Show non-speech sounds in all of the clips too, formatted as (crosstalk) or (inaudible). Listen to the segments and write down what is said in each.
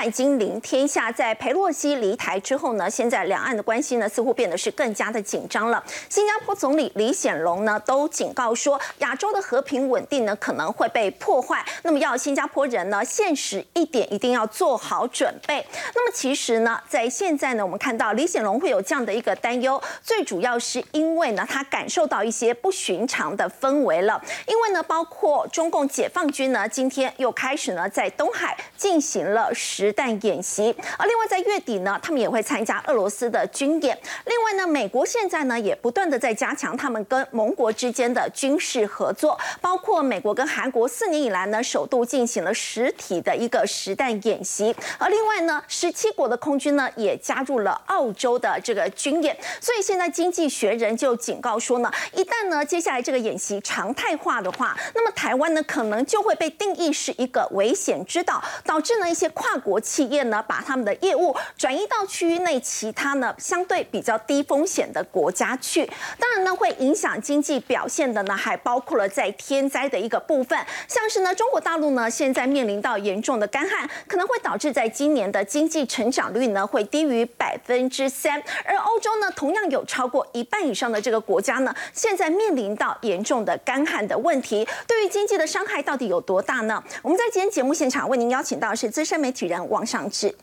海金临天下，在佩洛西离台之后呢，现在两岸的关系呢似乎变得是更加的紧张了。新加坡总理李显龙呢都警告说，亚洲的和平稳定呢可能会被破坏，那么要新加坡人呢现实一点，一定要做好准备。那么其实呢，在现在呢，我们看到李显龙会有这样的一个担忧，最主要是因为呢，他感受到一些不寻常的氛围了。因为呢，包括中共解放军呢，今天又开始呢在东海进行了实实弹演习，而另外在月底呢，他们也会参加俄罗斯的军演。另外呢，美国现在呢也不断的在加强他们跟盟国之间的军事合作，包括美国跟韩国四年以来呢首度进行了实体的一个实弹演习，而另外呢，十七国的空军呢也加入了澳洲的这个军演。所以现在经济学人就警告说呢，一旦呢接下来这个演习常态化的话，那么台湾呢可能就会被定义是一个危险之岛，导致呢一些跨国企业呢把他们的业务转移到区域内其他呢相对比较低风险的国家去。当然呢会影响经济表现的呢还包括了在天灾的一个部分，像是呢中国大陆呢现在面临到严重的干旱，可能会导致在今年的经济成长率呢会低于百分之三，而欧洲呢同样有超过一半以上的这个国家呢现在面临到严重的干旱的问题。对于经济的伤害到底有多大呢？我们在今天节目现场为您邀请到是资深媒体人王尚志，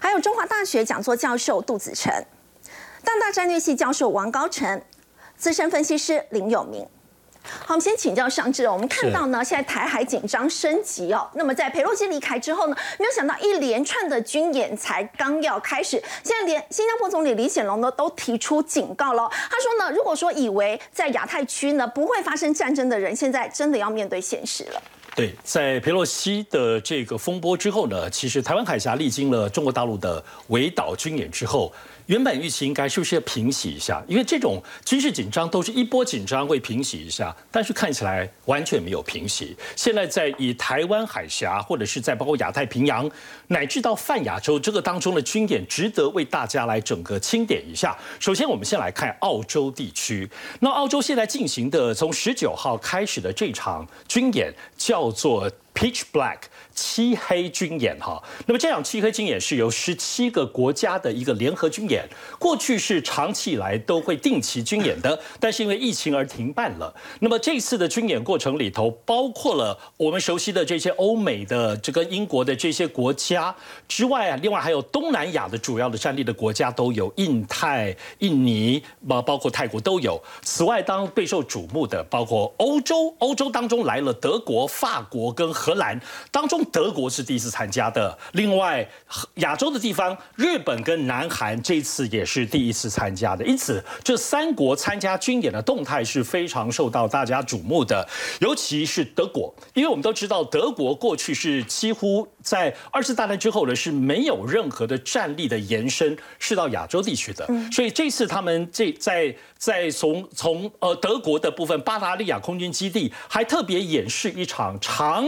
还有中华大学讲座教授杜子成，大大战略系教授王高成，资深分析师林有明。好，我们先请教尚志。我们看到呢，现在台海紧张升级哦。那么在佩洛西离开之后呢，没有想到一连串的军演才刚要开始，现在连新加坡总理李显龙呢都提出警告了。他说呢，如果说以为在亚太区呢不会发生战争的人，现在真的要面对现实了。对，在佩洛西的这个风波之后呢，其实台湾海峡历经了中国大陆的围岛军演之后。原本预期应该是不是要平息一下？因为这种军事紧张都是一波紧张会平息一下，但是看起来完全没有平息。现在在以台湾海峡或者是在包括亚太平洋乃至到泛亚洲这个当中的军演，值得为大家来整个清点一下。首先，我们先来看澳洲地区。那澳洲现在进行的从十九号开始的这场军演叫做 Pitch Black。漆黑军演哈，那么这场漆黑军演是由十七个国家的一个联合军演，过去是长期以来都会定期军演的，但是因为疫情而停办了。那么这次的军演过程里头，包括了我们熟悉的这些欧美的这个英国的这些国家之外啊，另外还有东南亚的主要的战力的国家都有，印太、印尼包包括泰国都有。此外，当备受瞩目的包括欧洲，欧洲当中来了德国、法国跟荷兰当中。德国是第一次参加的，另外亚洲的地方，日本跟南韩这次也是第一次参加的，因此这三国参加军演的动态是非常受到大家瞩目的，尤其是德国，因为我们都知道德国过去是几乎在二次大战之后呢是没有任何的战力的延伸是到亚洲地区的，所以这次他们这在。在从从呃德国的部分巴达利亚空军基地，还特别演示一场长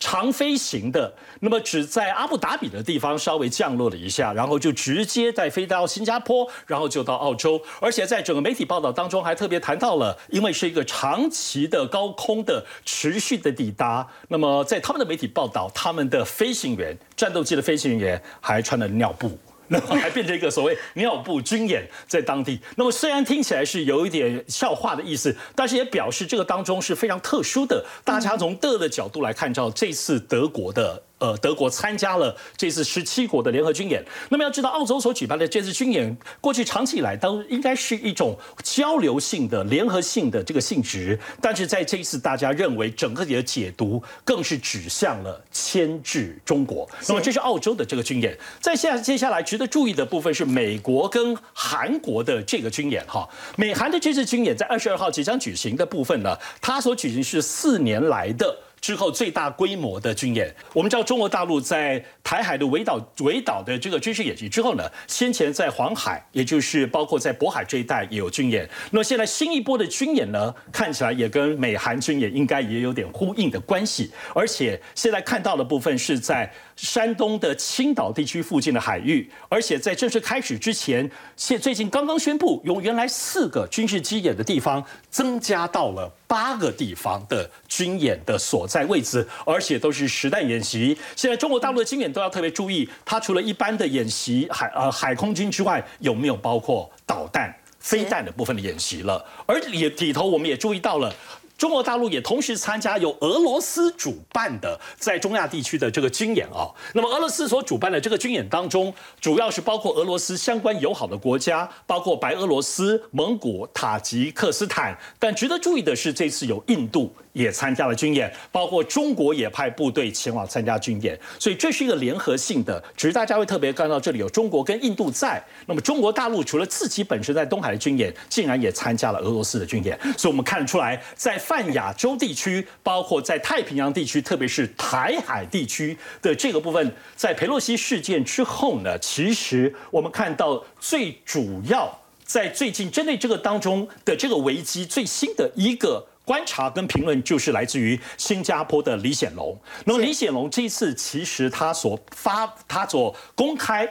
长飞行行的，那么只在阿布达比的地方稍微降落了一下，然后就直接再飞到新加坡，然后就到澳洲，而且在整个媒体报道当中还特别谈到了，因为是一个长期的高空的持续的抵达，那么在他们的媒体报道，他们的飞行员战斗机的飞行员还穿了尿布。那么还变成一个所谓尿布军演在当地。那么虽然听起来是有一点笑话的意思，但是也表示这个当中是非常特殊的。大家从德的角度来看，到这次德国的。呃，德国参加了这次十七国的联合军演。那么要知道，澳洲所举办的这次军演，过去长期以来都应该是一种交流性的、联合性的这个性质。但是在这一次，大家认为整个的解读更是指向了牵制中国。那么这是澳洲的这个军演。在下接下来值得注意的部分是美国跟韩国的这个军演哈。美韩的这次军演在二十二号即将举行的部分呢，它所举行是四年来的。之后最大规模的军演，我们知道中国大陆在台海的围岛围岛的这个军事演习之后呢，先前在黄海，也就是包括在渤海这一带也有军演。那么现在新一波的军演呢，看起来也跟美韩军演应该也有点呼应的关系。而且现在看到的部分是在山东的青岛地区附近的海域，而且在正式开始之前，现最近刚刚宣布，由原来四个军事基演的地方增加到了八个地方的军演的所在位置，而且都是实弹演习。现在中国大陆的军演都要特别注意，它除了一般的演习海呃海空军之外，有没有包括导弹、飞弹的部分的演习了？而也里头我们也注意到了。中国大陆也同时参加由俄罗斯主办的在中亚地区的这个军演啊。那么俄罗斯所主办的这个军演当中，主要是包括俄罗斯相关友好的国家，包括白俄罗斯、蒙古、塔吉克斯坦。但值得注意的是，这次有印度。也参加了军演，包括中国也派部队前往参加军演，所以这是一个联合性的。只是大家会特别看到这里有中国跟印度在，那么中国大陆除了自己本身在东海的军演，竟然也参加了俄罗斯的军演，所以我们看得出来，在泛亚洲地区，包括在太平洋地区，特别是台海地区的这个部分，在佩洛西事件之后呢，其实我们看到最主要在最近针对这个当中的这个危机最新的一个。观察跟评论就是来自于新加坡的李显龙。那么李显龙这一次其实他所发、他所公开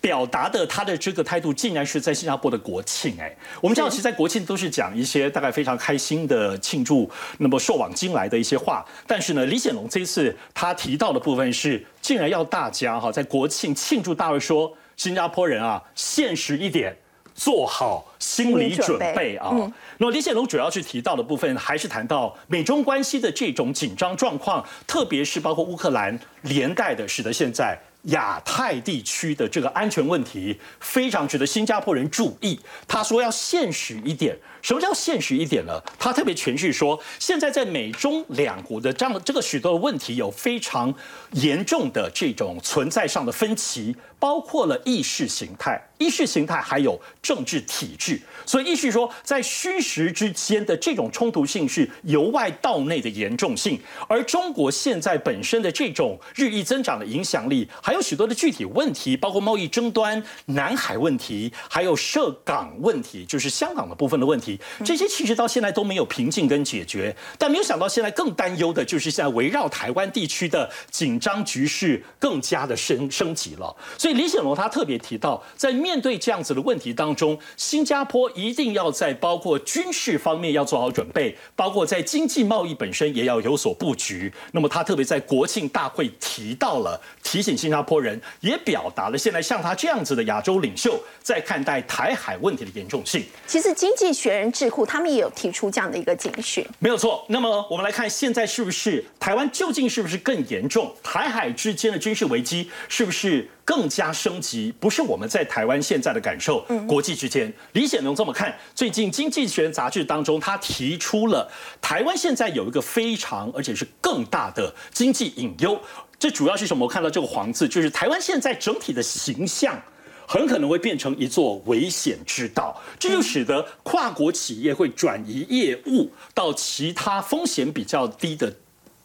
表达的他的这个态度，竟然是在新加坡的国庆。哎，我们知道，其实，在国庆都是讲一些大概非常开心的庆祝，那么受往今来的一些话。但是呢，李显龙这一次他提到的部分是，竟然要大家哈在国庆庆祝大会说，新加坡人啊，现实一点。做好心理准备啊！那么李显龙主要是提到的部分，还是谈到美中关系的这种紧张状况，特别是包括乌克兰连带的，使得现在亚太地区的这个安全问题非常值得新加坡人注意。他说要现实一点。什么叫现实一点呢？他特别诠释说，现在在美中两国的这样这个许多的问题，有非常严重的这种存在上的分歧，包括了意识形态、意识形态还有政治体制。所以意思说，在虚实之间的这种冲突性是由外到内的严重性。而中国现在本身的这种日益增长的影响力，还有许多的具体问题，包括贸易争端、南海问题，还有涉港问题，就是香港的部分的问题。这些其实到现在都没有平静跟解决，但没有想到现在更担忧的就是现在围绕台湾地区的紧张局势更加的升升级了。所以李显龙他特别提到，在面对这样子的问题当中，新加坡一定要在包括军事方面要做好准备，包括在经济贸易本身也要有所布局。那么他特别在国庆大会提到了，提醒新加坡人，也表达了现在像他这样子的亚洲领袖在看待台海问题的严重性。其实经济学人。智库他们也有提出这样的一个警讯，没有错。那么我们来看，现在是不是台湾究竟是不是更严重？台海之间的军事危机是不是更加升级？不是我们在台湾现在的感受，国际之间，李显龙这么看。最近《经济学人》杂志当中，他提出了台湾现在有一个非常而且是更大的经济隐忧。这主要是什么？我看到这个黄字，就是台湾现在整体的形象。很可能会变成一座危险之岛，这就使得跨国企业会转移业务到其他风险比较低的、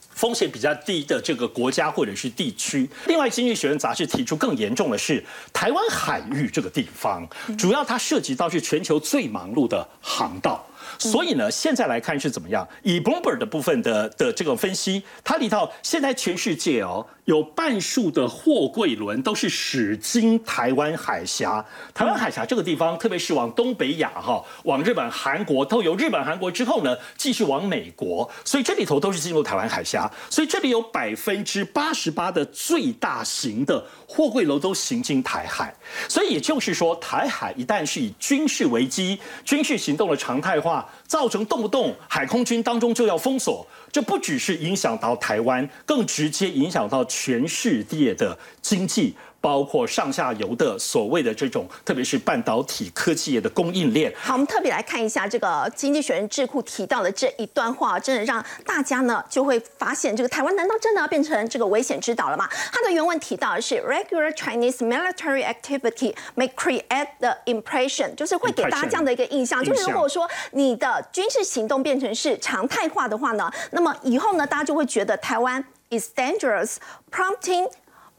风险比较低的这个国家或者是地区。另外，《经济学人》杂志提出更严重的是，台湾海域这个地方，主要它涉及到是全球最忙碌的航道。所以呢，现在来看是怎么样？以 Bloomberg 的部分的的这个分析，它里头现在全世界哦，有半数的货柜轮都是驶经台湾海峡。台湾海峡这个地方，特别是往东北亚哈，往日本、韩国，都由日本、韩国之后呢，继续往美国。所以这里头都是进入台湾海峡。所以这里有百分之八十八的最大型的货柜楼都行经台海。所以也就是说，台海一旦是以军事危机、军事行动的常态化。造成动不动海空军当中就要封锁，这不只是影响到台湾，更直接影响到全世界的经济。包括上下游的所谓的这种，特别是半导体科技业的供应链。好，我们特别来看一下这个《经济学人》智库提到的这一段话，真的让大家呢就会发现，这个台湾难道真的要变成这个危险之岛了吗？它的原文提到的是，regular Chinese military activity may create the impression，就是会给大家这样的一个印象，就是如果说你的军事行动变成是常态化的话呢，那么以后呢，大家就会觉得台湾 is dangerous，prompting。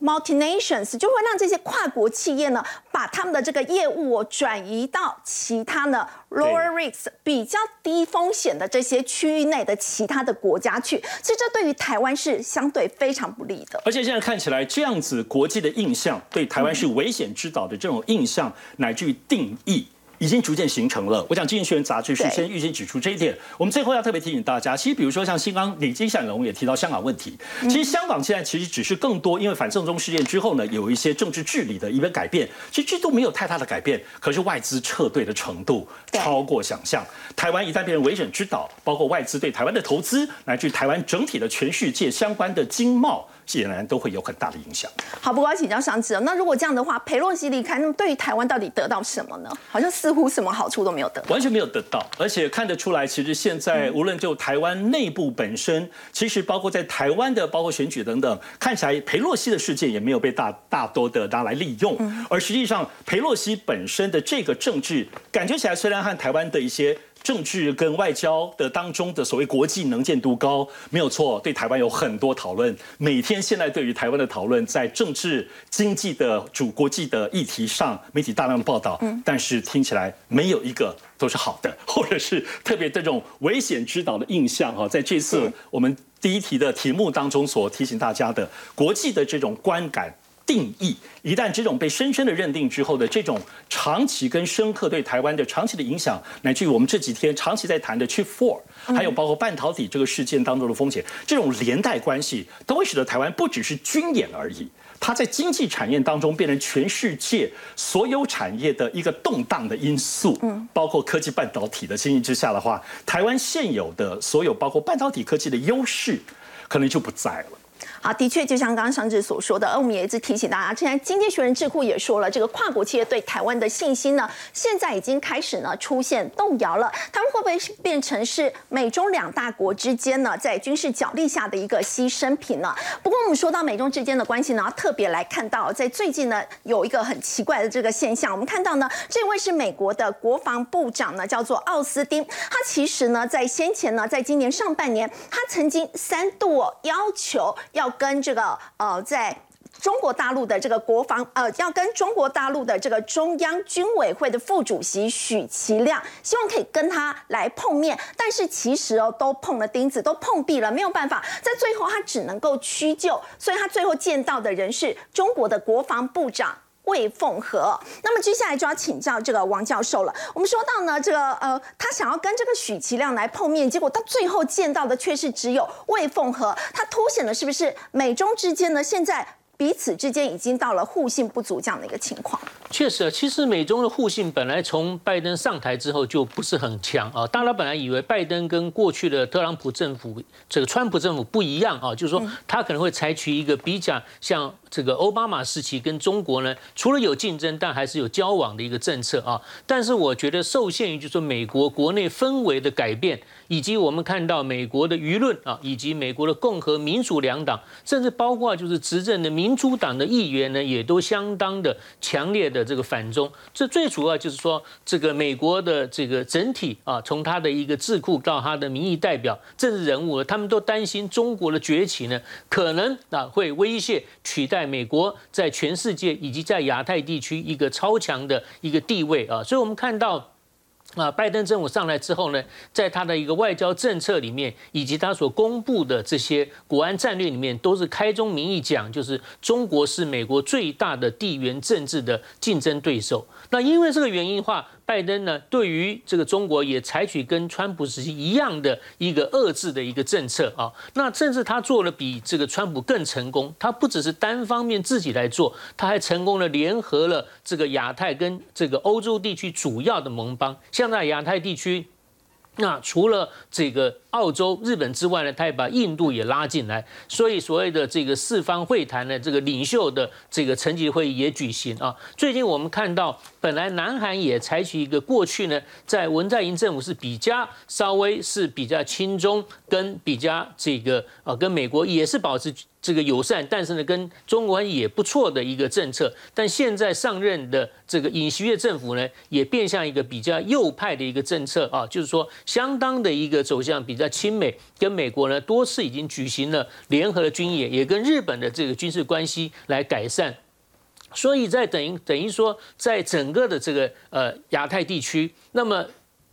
multinations，就会让这些跨国企业呢，把他们的这个业务转移到其他呢 lower risk 比较低风险的这些区域内的其他的国家去。其实这对于台湾是相对非常不利的。而且现在看起来，这样子国际的印象对台湾是危险之岛的这种印象，乃至于定义。已经逐渐形成了。我想《经济学人》杂志是先预先指出这一点。我们最后要特别提醒大家，其实比如说像新刚李金祥龙也提到香港问题。其实香港现在其实只是更多，因为反送中事件之后呢，有一些政治治理的一个改变。其实这都没有太大的改变，可是外资撤退的程度超过想象。台湾一旦变成危险之岛，包括外资对台湾的投资，乃至台湾整体的全世界相关的经贸。显然都会有很大的影响。好，不过要请教上次那如果这样的话，佩洛西离开，那么对于台湾到底得到什么呢？好像似乎什么好处都没有得，完全没有得到。而且看得出来，其实现在无论就台湾内部本身，其实包括在台湾的包括选举等等，看起来佩洛西的事件也没有被大大多的拿来利用。而实际上，佩洛西本身的这个政治，感觉起来虽然和台湾的一些。政治跟外交的当中的所谓国际能见度高，没有错，对台湾有很多讨论。每天现在对于台湾的讨论，在政治经济的主国际的议题上，媒体大量的报道，但是听起来没有一个都是好的，或者是特别这种危险之岛的印象哈。在这次我们第一题的题目当中所提醒大家的国际的这种观感。定义一旦这种被深深的认定之后的这种长期跟深刻对台湾的长期的影响，乃至于我们这几天长期在谈的 Chip Four，还有包括半导体这个事件当中的风险，这种连带关系都会使得台湾不只是军演而已，它在经济产业当中变成全世界所有产业的一个动荡的因素。嗯，包括科技半导体的情形之下的话，台湾现有的所有包括半导体科技的优势，可能就不在了。啊，的确，就像刚刚上志所说的，而我们也一直提醒大家，现在《经济学人》智库也说了，这个跨国企业对台湾的信心呢，现在已经开始呢出现动摇了。他们会不会变成是美中两大国之间呢，在军事角力下的一个牺牲品呢？不过我们说到美中之间的关系呢，特别来看到，在最近呢，有一个很奇怪的这个现象，我们看到呢，这位是美国的国防部长呢，叫做奥斯汀，他其实呢，在先前呢，在今年上半年，他曾经三度要求要。跟这个呃，在中国大陆的这个国防呃，要跟中国大陆的这个中央军委会的副主席许其亮，希望可以跟他来碰面，但是其实哦，都碰了钉子，都碰壁了，没有办法，在最后他只能够屈就，所以他最后见到的人是中国的国防部长。魏凤和，那么接下来就要请教这个王教授了。我们说到呢，这个呃，他想要跟这个许其亮来碰面，结果到最后见到的却是只有魏凤和，他凸显了是不是美中之间呢？现在彼此之间已经到了互信不足这样的一个情况。确实，其实美中的互信本来从拜登上台之后就不是很强啊。大家本来以为拜登跟过去的特朗普政府、这个川普政府不一样啊，就是说他可能会采取一个比较像。这个奥巴马时期跟中国呢，除了有竞争，但还是有交往的一个政策啊。但是我觉得受限于就是说美国国内氛围的改变，以及我们看到美国的舆论啊，以及美国的共和民主两党，甚至包括就是执政的民主党的议员呢，也都相当的强烈的这个反中。这最主要就是说，这个美国的这个整体啊，从他的一个智库到他的民意代表、政治人物，他们都担心中国的崛起呢，可能啊会威胁取代。在美国在全世界以及在亚太地区一个超强的一个地位啊，所以我们看到啊，拜登政府上来之后呢，在他的一个外交政策里面，以及他所公布的这些国安战略里面，都是开宗明义讲，就是中国是美国最大的地缘政治的竞争对手。那因为这个原因的话。拜登呢，对于这个中国也采取跟川普时期一样的一个遏制的一个政策啊，那甚至他做了比这个川普更成功，他不只是单方面自己来做，他还成功的联合了这个亚太跟这个欧洲地区主要的盟邦，像在亚太地区。那除了这个澳洲、日本之外呢，他也把印度也拉进来，所以所谓的这个四方会谈呢，这个领袖的这个层级会议也举行啊。最近我们看到，本来南韩也采取一个过去呢，在文在寅政府是比较稍微是比较亲中，跟比较这个啊跟美国也是保持这个友善，但是呢，跟中国也不错的一个政策。但现在上任的这个尹锡悦政府呢，也变向一个比较右派的一个政策啊，就是说相当的一个走向比较亲美，跟美国呢多次已经举行了联合的军演，也跟日本的这个军事关系来改善。所以在等于等于说，在整个的这个呃亚太地区，那么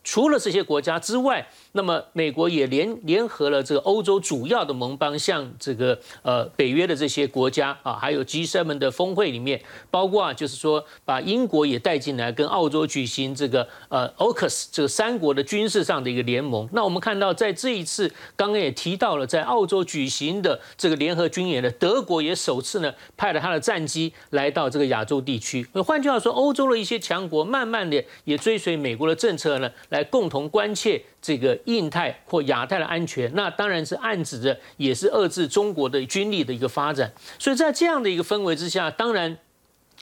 除了这些国家之外。那么美国也联联合了这个欧洲主要的盟邦，像这个呃北约的这些国家啊，还有 G7 的峰会里面，包括啊就是说把英国也带进来，跟澳洲举行这个呃 AUKUS 这个三国的军事上的一个联盟。那我们看到在这一次刚刚也提到了，在澳洲举行的这个联合军演的德国也首次呢派了他的战机来到这个亚洲地区。换句话说，欧洲的一些强国慢慢的也追随美国的政策呢，来共同关切。这个印太或亚太的安全，那当然是暗指着也是遏制中国的军力的一个发展。所以在这样的一个氛围之下，当然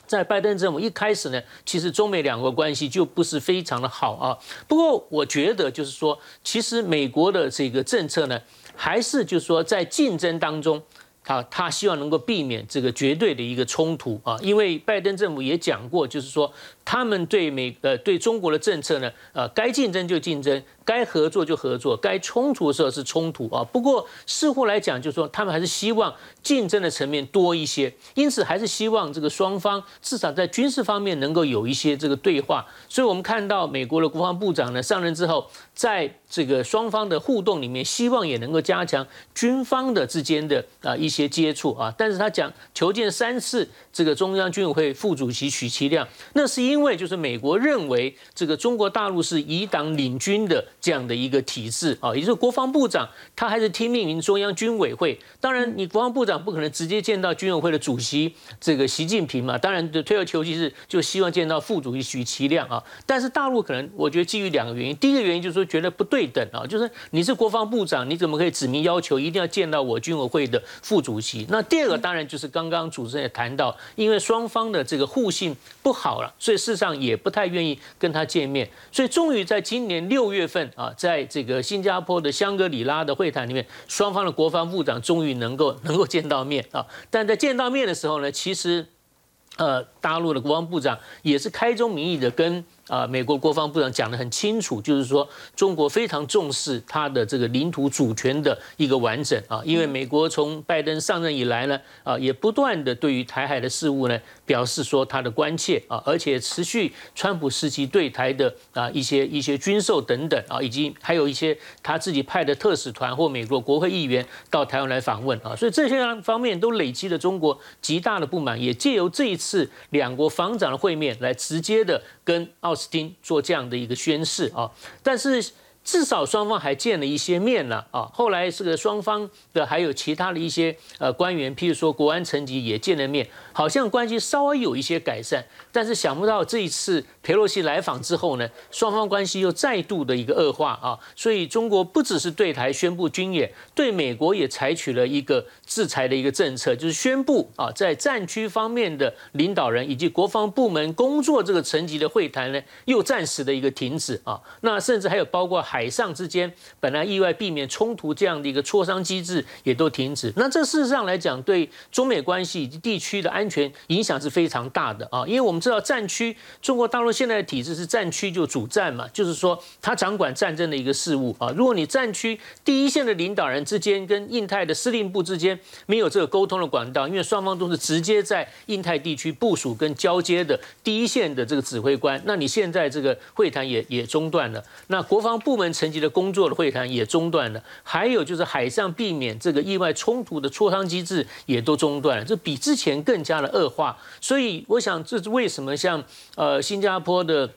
在拜登政府一开始呢，其实中美两国关系就不是非常的好啊。不过我觉得就是说，其实美国的这个政策呢，还是就是说在竞争当中，他他希望能够避免这个绝对的一个冲突啊。因为拜登政府也讲过，就是说他们对美呃对中国的政策呢，呃该竞争就竞争。该合作就合作，该冲突的时候是冲突啊。不过似乎来讲，就是说他们还是希望竞争的层面多一些，因此还是希望这个双方至少在军事方面能够有一些这个对话。所以我们看到美国的国防部长呢上任之后，在这个双方的互动里面，希望也能够加强军方的之间的啊一些接触啊。但是他讲求见三次这个中央军委会副主席许其亮，那是因为就是美国认为这个中国大陆是以党领军的。这样的一个体制啊，也就是国防部长他还是听命于中央军委会。当然，你国防部长不可能直接见到军委会的主席这个习近平嘛。当然，退而求其次，就希望见到副主席许其亮啊。但是大陆可能，我觉得基于两个原因。第一个原因就是说觉得不对等啊，就是你是国防部长，你怎么可以指名要求一定要见到我军委会的副主席？那第二个当然就是刚刚主持人也谈到，因为双方的这个互信不好了，所以事实上也不太愿意跟他见面。所以终于在今年六月份。啊，在这个新加坡的香格里拉的会谈里面，双方的国防部长终于能够能够见到面啊。但在见到面的时候呢，其实，呃，大陆的国防部长也是开宗明义的跟。啊，美国国防部长讲得很清楚，就是说中国非常重视它的这个领土主权的一个完整啊，因为美国从拜登上任以来呢，啊，也不断的对于台海的事务呢表示说他的关切啊，而且持续川普时期对台的啊一些一些军售等等啊，以及还有一些他自己派的特使团或美国国会议员到台湾来访问啊，所以这些方面都累积了中国极大的不满，也借由这一次两国防长的会面来直接的跟奥。斯汀做这样的一个宣誓啊，但是。至少双方还见了一些面了啊！后来这个双方的还有其他的一些呃官员，譬如说国安层级也见了面，好像关系稍微有一些改善。但是想不到这一次佩洛西来访之后呢，双方关系又再度的一个恶化啊！所以中国不只是对台宣布军演，对美国也采取了一个制裁的一个政策，就是宣布啊，在战区方面的领导人以及国防部门工作这个层级的会谈呢，又暂时的一个停止啊！那甚至还有包括海。海上之间本来意外避免冲突这样的一个磋商机制也都停止，那这事实上来讲，对中美关系以及地区的安全影响是非常大的啊！因为我们知道战区，中国大陆现在的体制是战区就主战嘛，就是说他掌管战争的一个事务啊。如果你战区第一线的领导人之间跟印太的司令部之间没有这个沟通的管道，因为双方都是直接在印太地区部署跟交接的第一线的这个指挥官，那你现在这个会谈也也中断了，那国防部门。层级的工作的会谈也中断了，还有就是海上避免这个意外冲突的磋商机制也都中断了，这比之前更加的恶化。所以我想，这是为什么像呃新加坡的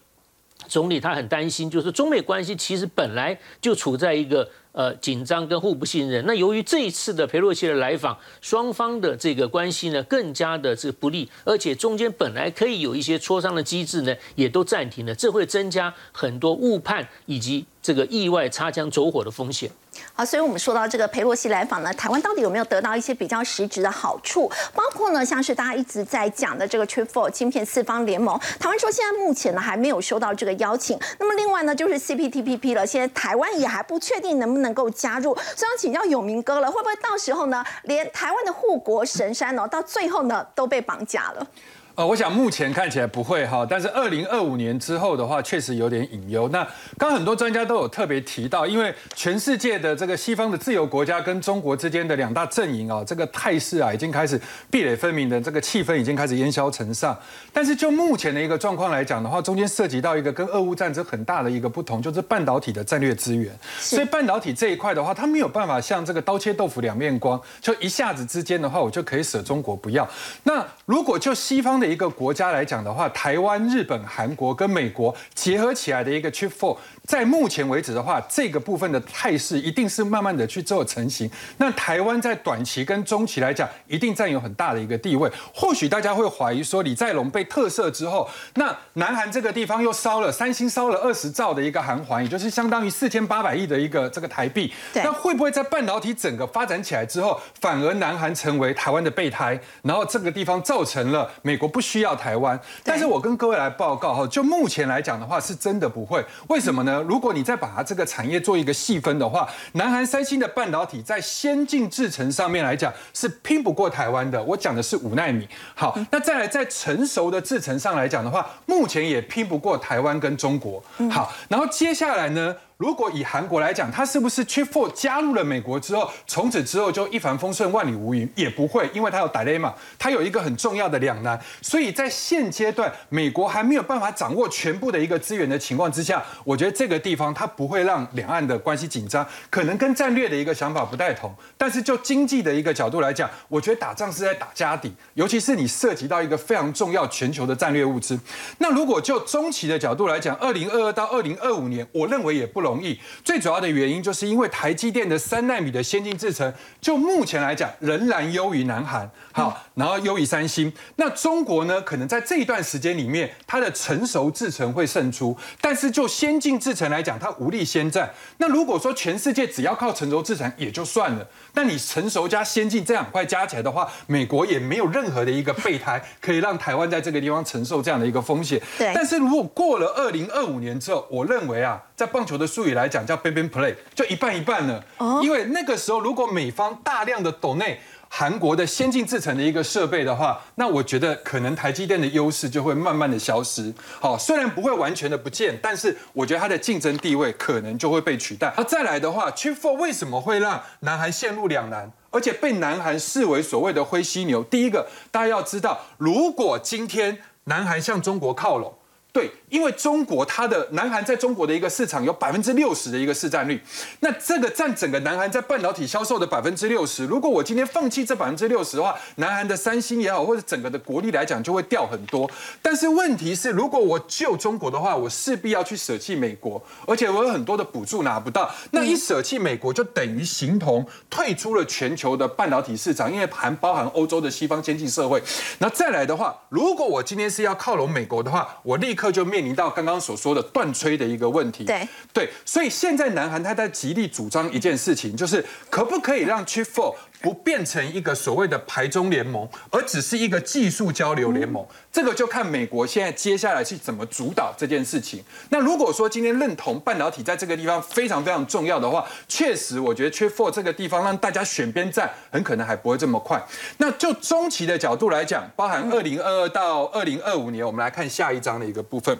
总理他很担心，就是中美关系其实本来就处在一个。呃，紧张跟互不信任。那由于这一次的佩洛西的来访，双方的这个关系呢更加的这个不利，而且中间本来可以有一些磋商的机制呢，也都暂停了。这会增加很多误判以及这个意外擦枪走火的风险。好，所以我们说到这个佩洛西来访呢，台湾到底有没有得到一些比较实质的好处？包括呢，像是大家一直在讲的这个 Trip Four 芯片四方联盟，台湾说现在目前呢还没有收到这个邀请。那么另外呢，就是 CPTPP 了，现在台湾也还不确定能不能够加入。所以要请教永明哥了，会不会到时候呢，连台湾的护国神山哦，到最后呢都被绑架了？呃，我想目前看起来不会哈，但是二零二五年之后的话，确实有点隐忧。那刚很多专家都有特别提到，因为全世界的这个西方的自由国家跟中国之间的两大阵营啊，这个态势啊，已经开始壁垒分明的这个气氛已经开始烟消尘上。但是就目前的一个状况来讲的话，中间涉及到一个跟俄乌战争很大的一个不同，就是半导体的战略资源。所以半导体这一块的话，它没有办法像这个刀切豆腐两面光，就一下子之间的话，我就可以舍中国不要。那如果就西方的一个国家来讲的话，台湾、日本、韩国跟美国结合起来的一个 Chip Four，在目前为止的话，这个部分的态势一定是慢慢的去做成型。那台湾在短期跟中期来讲，一定占有很大的一个地位。或许大家会怀疑说，李在龙被特赦之后，那南韩这个地方又烧了三星烧了二十兆的一个韩环，也就是相当于四千八百亿的一个这个台币。那会不会在半导体整个发展起来之后，反而南韩成为台湾的备胎，然后这个地方造成了美国不需要？台湾，但是我跟各位来报告哈，就目前来讲的话，是真的不会。为什么呢？如果你再把它这个产业做一个细分的话，南韩三星的半导体在先进制程上面来讲是拼不过台湾的。我讲的是五纳米。好，那再来在成熟的制程上来讲的话，目前也拼不过台湾跟中国。好，然后接下来呢？如果以韩国来讲，它是不是 Chip Four 加入了美国之后，从此之后就一帆风顺、万里无云？也不会，因为它有 dilemma，它有一个很重要的两难。所以在现阶段，美国还没有办法掌握全部的一个资源的情况之下，我觉得这个地方它不会让两岸的关系紧张。可能跟战略的一个想法不太同，但是就经济的一个角度来讲，我觉得打仗是在打家底，尤其是你涉及到一个非常重要全球的战略物资。那如果就中期的角度来讲，二零二二到二零二五年，我认为也不容。容易，最主要的原因就是因为台积电的三纳米的先进制程，就目前来讲仍然优于南韩，好，然后优于三星。那中国呢，可能在这一段时间里面，它的成熟制程会胜出，但是就先进制程来讲，它无力先战。那如果说全世界只要靠成熟制程也就算了，那你成熟加先进这两块加起来的话，美国也没有任何的一个备胎可以让台湾在这个地方承受这样的一个风险。对。但是如果过了二零二五年之后，我认为啊，在棒球的术语来讲叫 “baby play”，就一半一半了。哦。因为那个时候，如果美方大量的抖内韩国的先进制成的一个设备的话，那我觉得可能台积电的优势就会慢慢的消失。好，虽然不会完全的不见，但是我觉得它的竞争地位可能就会被取代。那再来的话，Chip Four 为什么会让南韩陷入两难，而且被南韩视为所谓的灰犀牛？第一个，大家要知道，如果今天南韩向中国靠拢。对，因为中国它的南韩在中国的一个市场有百分之六十的一个市占率，那这个占整个南韩在半导体销售的百分之六十。如果我今天放弃这百分之六十的话，南韩的三星也好，或者整个的国力来讲就会掉很多。但是问题是，如果我救中国的话，我势必要去舍弃美国，而且我有很多的补助拿不到。那一舍弃美国，就等于形同退出了全球的半导体市场，因为含包含欧洲的西方先进社会。那再来的话，如果我今天是要靠拢美国的话，我立刻。刻就面临到刚刚所说的断炊的一个问题。对对，所以现在南韩他在极力主张一件事情，就是可不可以让 Chip Four 不变成一个所谓的排中联盟，而只是一个技术交流联盟。这个就看美国现在接下来是怎么主导这件事情。那如果说今天认同半导体在这个地方非常非常重要的话，确实我觉得 Chip Four 这个地方让大家选边站，很可能还不会这么快。那就中期的角度来讲，包含二零二二到二零二五年，我们来看下一章的一个部分。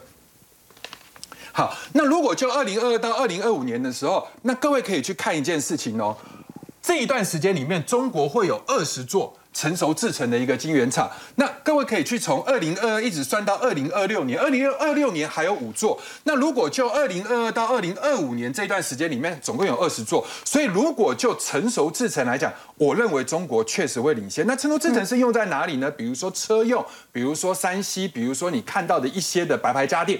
好，那如果就二零二二到二零二五年的时候，那各位可以去看一件事情哦。这一段时间里面，中国会有二十座成熟制成的一个晶圆厂。那各位可以去从二零二二一直算到二零二六年，二零二六年还有五座。那如果就二零二二到二零二五年这段时间里面，总共有二十座。所以如果就成熟制成来讲，我认为中国确实会领先。那成熟制成是用在哪里呢？比如说车用，比如说山西，比如说你看到的一些的白牌家电。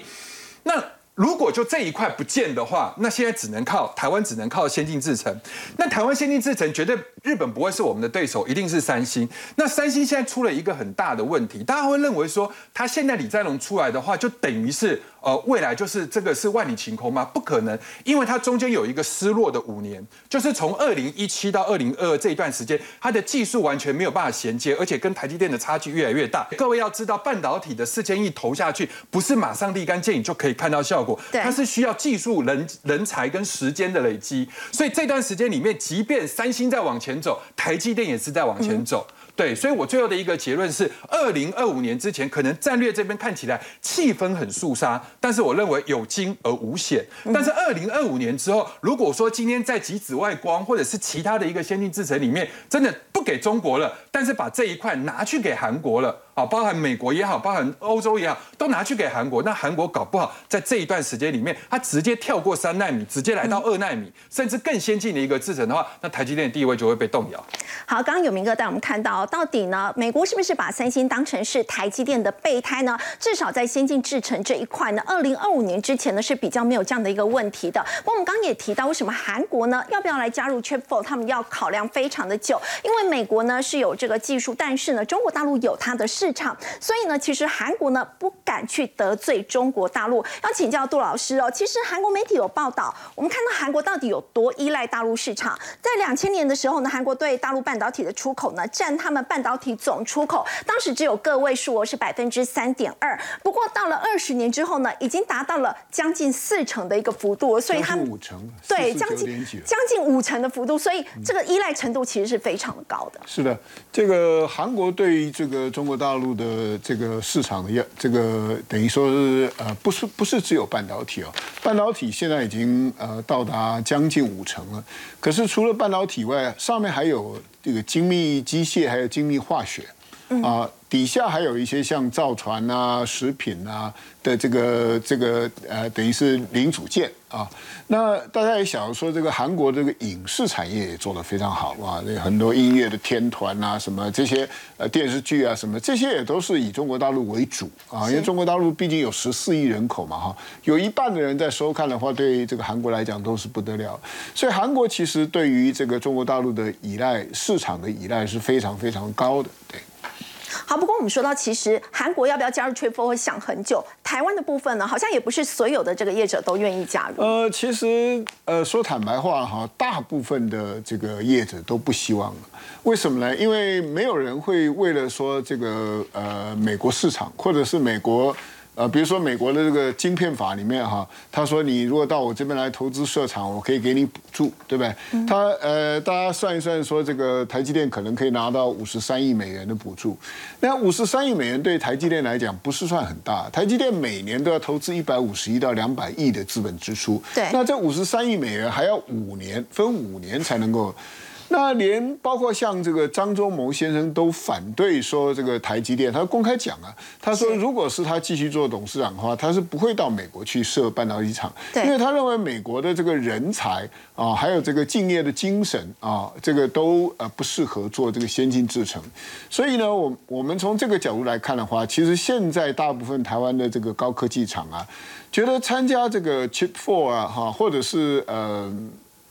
那如果就这一块不见的话，那现在只能靠台湾，只能靠先进制程。那台湾先进制程绝对日本不会是我们的对手，一定是三星。那三星现在出了一个很大的问题，大家会认为说，他现在李在镕出来的话，就等于是呃，未来就是这个是万里晴空吗？不可能，因为它中间有一个失落的五年，就是从二零一七到二零二二这一段时间，它的技术完全没有办法衔接，而且跟台积电的差距越来越大。各位要知道，半导体的四千亿投下去，不是马上立竿见影就可以看到效果，它是需要技术、人人才跟时间的累积。所以这段时间里面，即便三星在往前走，台积电也是在往前走。对，所以我最后的一个结论是，二零二五年之前，可能战略这边看起来气氛很肃杀，但是我认为有惊而无险。但是二零二五年之后，如果说今天在极紫外光或者是其他的一个先进制程里面，真的不给中国了，但是把这一块拿去给韩国了。啊，包含美国也好，包含欧洲也好，都拿去给韩国。那韩国搞不好在这一段时间里面，它直接跳过三纳米，直接来到二纳米，甚至更先进的一个制程的话，那台积电的地位就会被动摇。好，刚刚有明哥带我们看到，到底呢，美国是不是把三星当成是台积电的备胎呢？至少在先进制程这一块呢，二零二五年之前呢是比较没有这样的一个问题的。不过我们刚刚也提到，为什么韩国呢要不要来加入 Chip Four？他们要考量非常的久，因为美国呢是有这个技术，但是呢中国大陆有它的市场，所以呢其实韩国呢不敢去得罪中国大陆。要请教杜老师哦，其实韩国媒体有报道，我们看到韩国到底有多依赖大陆市场？在两千年的时候呢，韩国对大陆半导体的出口呢占他们半导体总出口，当时只有个位数哦，是百分之三点二。不过到了二十年之后呢，已经达到了将近四成的一个幅度，所以他们五成，对，将近将近五成的幅度，所以这个依赖程度其实是非常的高的。是的，这个韩国对于这个中国大大陆的这个市场的要这个等于说是呃，不是不是只有半导体哦，半导体现在已经呃到达将近五成了。可是除了半导体外，上面还有这个精密机械，还有精密化学啊。底下还有一些像造船啊、食品啊的这个这个呃，等于是零组件啊。那大家也想说，这个韩国这个影视产业也做得非常好啊，那很多音乐的天团啊，什么这些呃电视剧啊，什么这些也都是以中国大陆为主啊。因为中国大陆毕竟有十四亿人口嘛，哈，有一半的人在收看的话，对这个韩国来讲都是不得了。所以韩国其实对于这个中国大陆的依赖市场的依赖是非常非常高的，对。好，不过我们说到，其实韩国要不要加入 Triple 会想很久。台湾的部分呢，好像也不是所有的这个业者都愿意加入。呃，其实呃说坦白话哈，大部分的这个业者都不希望。为什么呢？因为没有人会为了说这个呃美国市场或者是美国。呃，比如说美国的这个晶片法里面哈，他说你如果到我这边来投资设厂，我可以给你补助，对不对？他呃，大家算一算，说这个台积电可能可以拿到五十三亿美元的补助。那五十三亿美元对台积电来讲不是算很大，台积电每年都要投资一百五十亿到两百亿的资本支出。对，那这五十三亿美元还要五年分五年才能够。那连包括像这个张忠谋先生都反对说这个台积电，他公开讲啊，他说如果是他继续做董事长的话，他是不会到美国去设半导体厂，因为他认为美国的这个人才啊，还有这个敬业的精神啊，这个都呃不适合做这个先进制程。所以呢，我我们从这个角度来看的话，其实现在大部分台湾的这个高科技厂啊，觉得参加这个 Chip Four 啊，哈，或者是呃。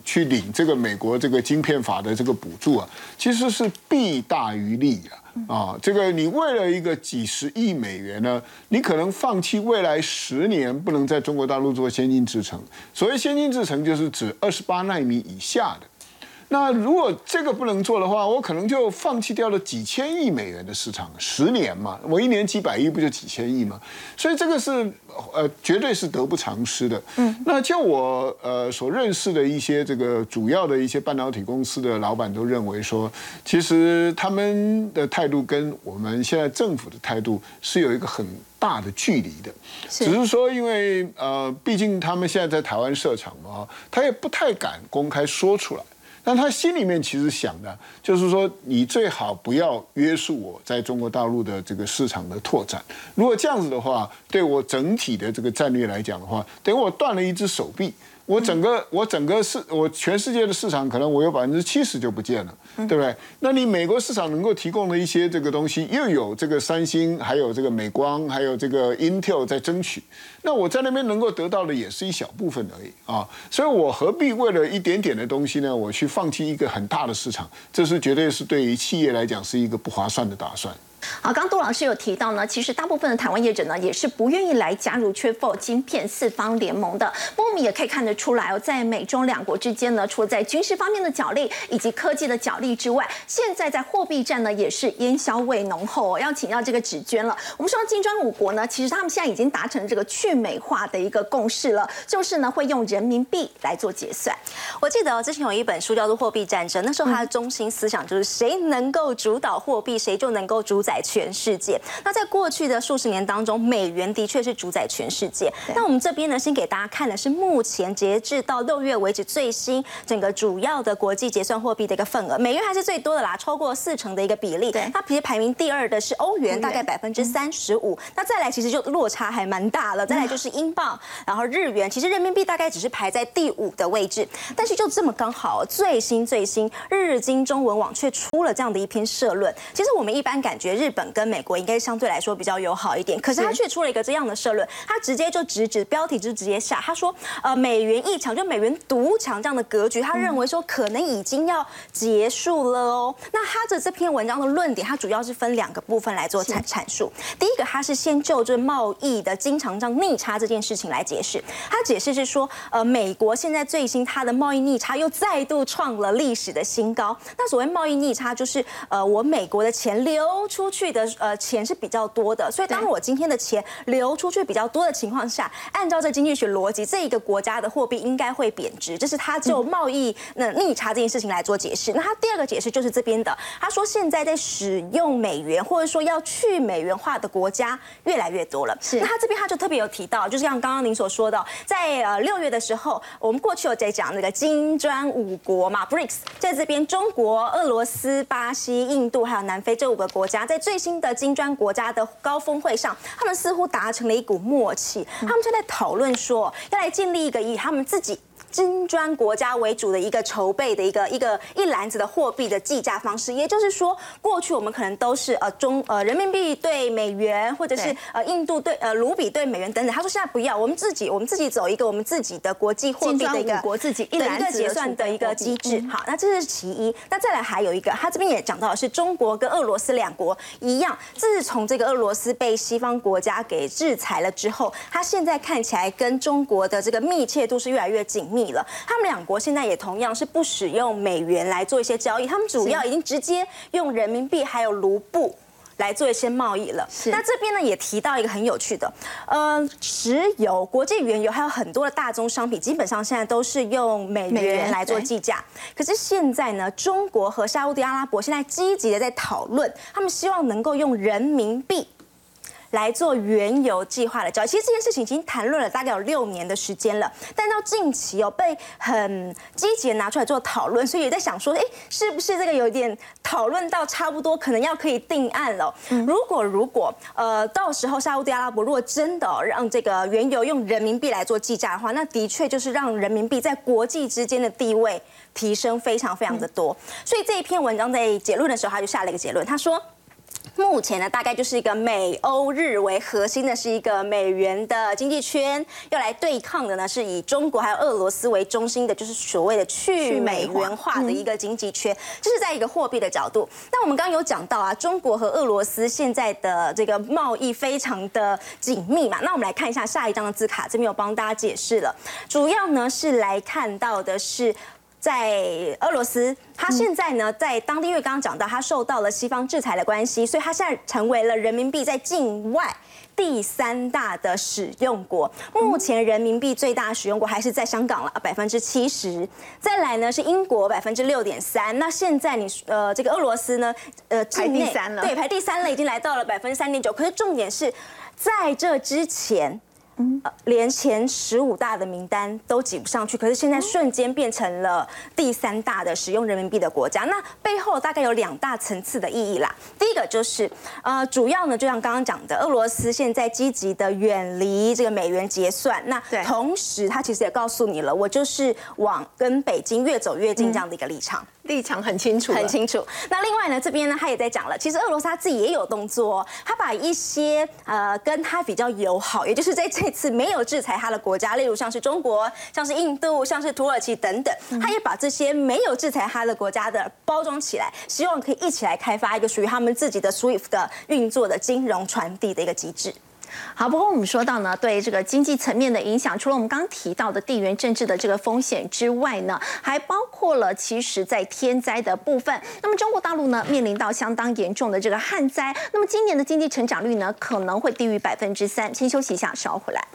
去领这个美国这个晶片法的这个补助啊，其实是弊大于利啊！啊，这个你为了一个几十亿美元呢，你可能放弃未来十年不能在中国大陆做先进制程。所谓先进制程，就是指二十八纳米以下的。那如果这个不能做的话，我可能就放弃掉了几千亿美元的市场，十年嘛，我一年几百亿不就几千亿嘛？所以这个是呃，绝对是得不偿失的。嗯，那就我呃所认识的一些这个主要的一些半导体公司的老板都认为说，其实他们的态度跟我们现在政府的态度是有一个很大的距离的，只是说因为呃，毕竟他们现在在台湾设厂嘛，他也不太敢公开说出来。但他心里面其实想的，就是说你最好不要约束我在中国大陆的这个市场的拓展。如果这样子的话，对我整体的这个战略来讲的话，等于我断了一只手臂。我整个我整个市我全世界的市场可能我有百分之七十就不见了，对不对？那你美国市场能够提供的一些这个东西，又有这个三星，还有这个美光，还有这个 Intel 在争取，那我在那边能够得到的也是一小部分而已啊。所以我何必为了一点点的东西呢？我去放弃一个很大的市场，这是绝对是对于企业来讲是一个不划算的打算。好，刚杜老师有提到呢，其实大部分的台湾业者呢也是不愿意来加入缺否晶片四方联盟的。不过我们也可以看得出来哦，在美中两国之间呢，除了在军事方面的角力以及科技的角力之外，现在在货币战呢也是烟硝味浓厚哦。要请教这个指娟了。我们说金砖五国呢，其实他们现在已经达成这个去美化的一个共识了，就是呢会用人民币来做结算。我记得哦之前有一本书叫做《货币战争》，那时候它的中心思想就是谁能够主导货币，谁就能够主宰全世界。那在过去的数十年当中，美元的确是主宰全世界。那我们这边呢，先给大家看的是目前截至到六月为止最新整个主要的国际结算货币的一个份额，美元还是最多的啦，超过四成的一个比例。它其实排名第二的是欧元，大概百分之三十五。那再来其实就落差还蛮大了。再来就是英镑，然后日元，其实人民币大概只是排在第五的位置。但是就这么刚好，最新最新，日经中文网却出了这样的一篇社论。其实我们一般感觉日本跟美国应该相对来说比较友好一点，可是他却出了一个这样的社论，他直接就直指标题就直接下，他说，呃，美元一强就美元独强这样的格局，他认为说可能已经要结束了哦。那他的这篇文章的论点，它主要是分两个部分来做阐阐述。第一个，他是先就这贸易的经常账逆差这件事情来解释，他解释是说，呃，美国现在最新它的贸易逆差又再度创了历史的新高。那所谓贸易逆差，就是呃，我美国的钱流出去的呃钱是比较多的，所以当我今天的钱流出去比较多的情况下，按照这经济学逻辑，这一个国家的货币应该会贬值，这是他就贸易那逆差这件事情来做解释。那他第二个解释就是这边的，他说现在在使用美元或者说要去美元化的国家越来越多了。是，那他这边他就特别有提到，就是像刚刚您所说的，在呃六月的时候，我们过去有在讲那个金砖五国嘛，BRICS，在这边中国、俄罗斯、巴西、印度还有南非这五个国家，在最新的金砖国家的高峰会上，他们似乎达成了一股默契，他们正在讨论说，要来建立一个以他们自己。金砖国家为主的一个筹备的一个一个一篮子的货币的计价方式，也就是说，过去我们可能都是呃中呃人民币对美元，或者是呃印度对呃卢比对美元等等。他说现在不要，我们自己我们自己走一个我们自己的国际货币的一个国自己一篮子结算的一个机制。好，那这是其一。那再来还有一个，他这边也讲到的是中国跟俄罗斯两国一样，自从这个俄罗斯被西方国家给制裁了之后，他现在看起来跟中国的这个密切度是越来越紧密。了，他们两国现在也同样是不使用美元来做一些交易，他们主要已经直接用人民币还有卢布来做一些贸易了。那这边呢也提到一个很有趣的，呃，石油、国际原油还有很多的大宗商品，基本上现在都是用美元来做计价。可是现在呢，中国和沙地阿拉伯现在积极的在讨论，他们希望能够用人民币。来做原油计划的交易，其实这件事情已经谈论了大概有六年的时间了，但到近期哦被很积极的拿出来做讨论，所以也在想说，哎，是不是这个有点讨论到差不多，可能要可以定案了？如果如果呃，到时候沙地阿拉伯如果真的让这个原油用人民币来做计价的话，那的确就是让人民币在国际之间的地位提升非常非常的多。所以这一篇文章在结论的时候，他就下了一个结论，他说。目前呢，大概就是一个美欧日为核心的，是一个美元的经济圈，要来对抗的呢，是以中国还有俄罗斯为中心的，就是所谓的去美元化的一个经济圈。这是在一个货币的角度。那我们刚刚有讲到啊，中国和俄罗斯现在的这个贸易非常的紧密嘛。那我们来看一下下一张的字卡，这边有帮大家解释了，主要呢是来看到的是。在俄罗斯，它现在呢，在当地，因为刚刚讲到，它受到了西方制裁的关系，所以它现在成为了人民币在境外第三大的使用国。目前人民币最大使用国还是在香港了，百分之七十。再来呢是英国百分之六点三。那现在你呃这个俄罗斯呢，呃排第三了，对，排第三了，已经来到了百分之三点九。可是重点是在这之前。呃，连前十五大的名单都挤不上去，可是现在瞬间变成了第三大的使用人民币的国家。那背后大概有两大层次的意义啦。第一个就是，呃，主要呢，就像刚刚讲的，俄罗斯现在积极的远离这个美元结算。那同时，他其实也告诉你了，我就是往跟北京越走越近这样的一个立场。立场很清楚，很清楚。那另外呢，这边呢，他也在讲了，其实俄罗斯他自己也有动作，他把一些呃跟他比较友好，也就是在这次没有制裁他的国家，例如像是中国、像是印度、像是土耳其等等，他也把这些没有制裁他的国家的包装起来，希望可以一起来开发一个属于他们自己的 SWIFT 的运作的金融传递的一个机制。好，不过我们说到呢，对这个经济层面的影响，除了我们刚提到的地缘政治的这个风险之外呢，还包括了其实在天灾的部分。那么中国大陆呢，面临到相当严重的这个旱灾，那么今年的经济成长率呢，可能会低于百分之三。先休息一下，稍后回来。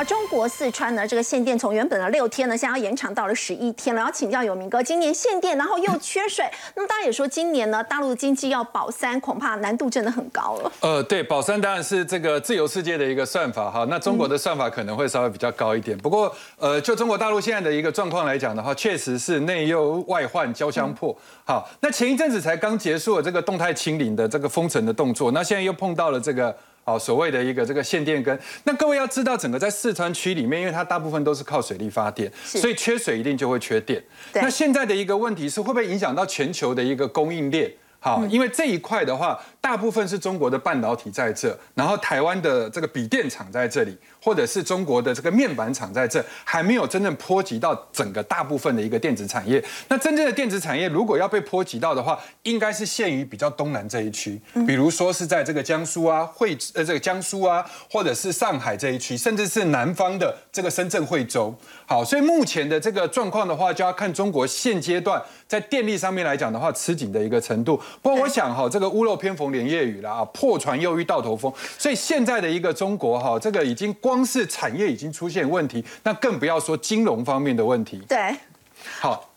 而中国四川呢，这个限电从原本的六天呢，现在要延长到了十一天了。要请教有明哥，今年限电，然后又缺水，那么大家也说今年呢，大陆的经济要保三，恐怕难度真的很高了。呃，对，保三当然是这个自由世界的一个算法哈，那中国的算法可能会稍微比较高一点。不过，呃，就中国大陆现在的一个状况来讲的话，确实是内忧外患交相迫。好，那前一阵子才刚结束了这个动态清零的这个封城的动作，那现在又碰到了这个。好，所谓的一个这个限电跟，那各位要知道，整个在四川区里面，因为它大部分都是靠水力发电，所以缺水一定就会缺电。那现在的一个问题是，会不会影响到全球的一个供应链？好，因为这一块的话，大部分是中国的半导体在这，然后台湾的这个笔电厂在这里，或者是中国的这个面板厂在这，还没有真正波及到整个大部分的一个电子产业。那真正的电子产业如果要被波及到的话，应该是限于比较东南这一区，比如说是在这个江苏啊、惠呃这个江苏啊，或者是上海这一区，甚至是南方的这个深圳、惠州。好，所以目前的这个状况的话，就要看中国现阶段在电力上面来讲的话，吃紧的一个程度。不过我想哈，这个屋漏偏逢连夜雨了啊，破船又遇到头风。所以现在的一个中国哈，这个已经光是产业已经出现问题，那更不要说金融方面的问题。对，好，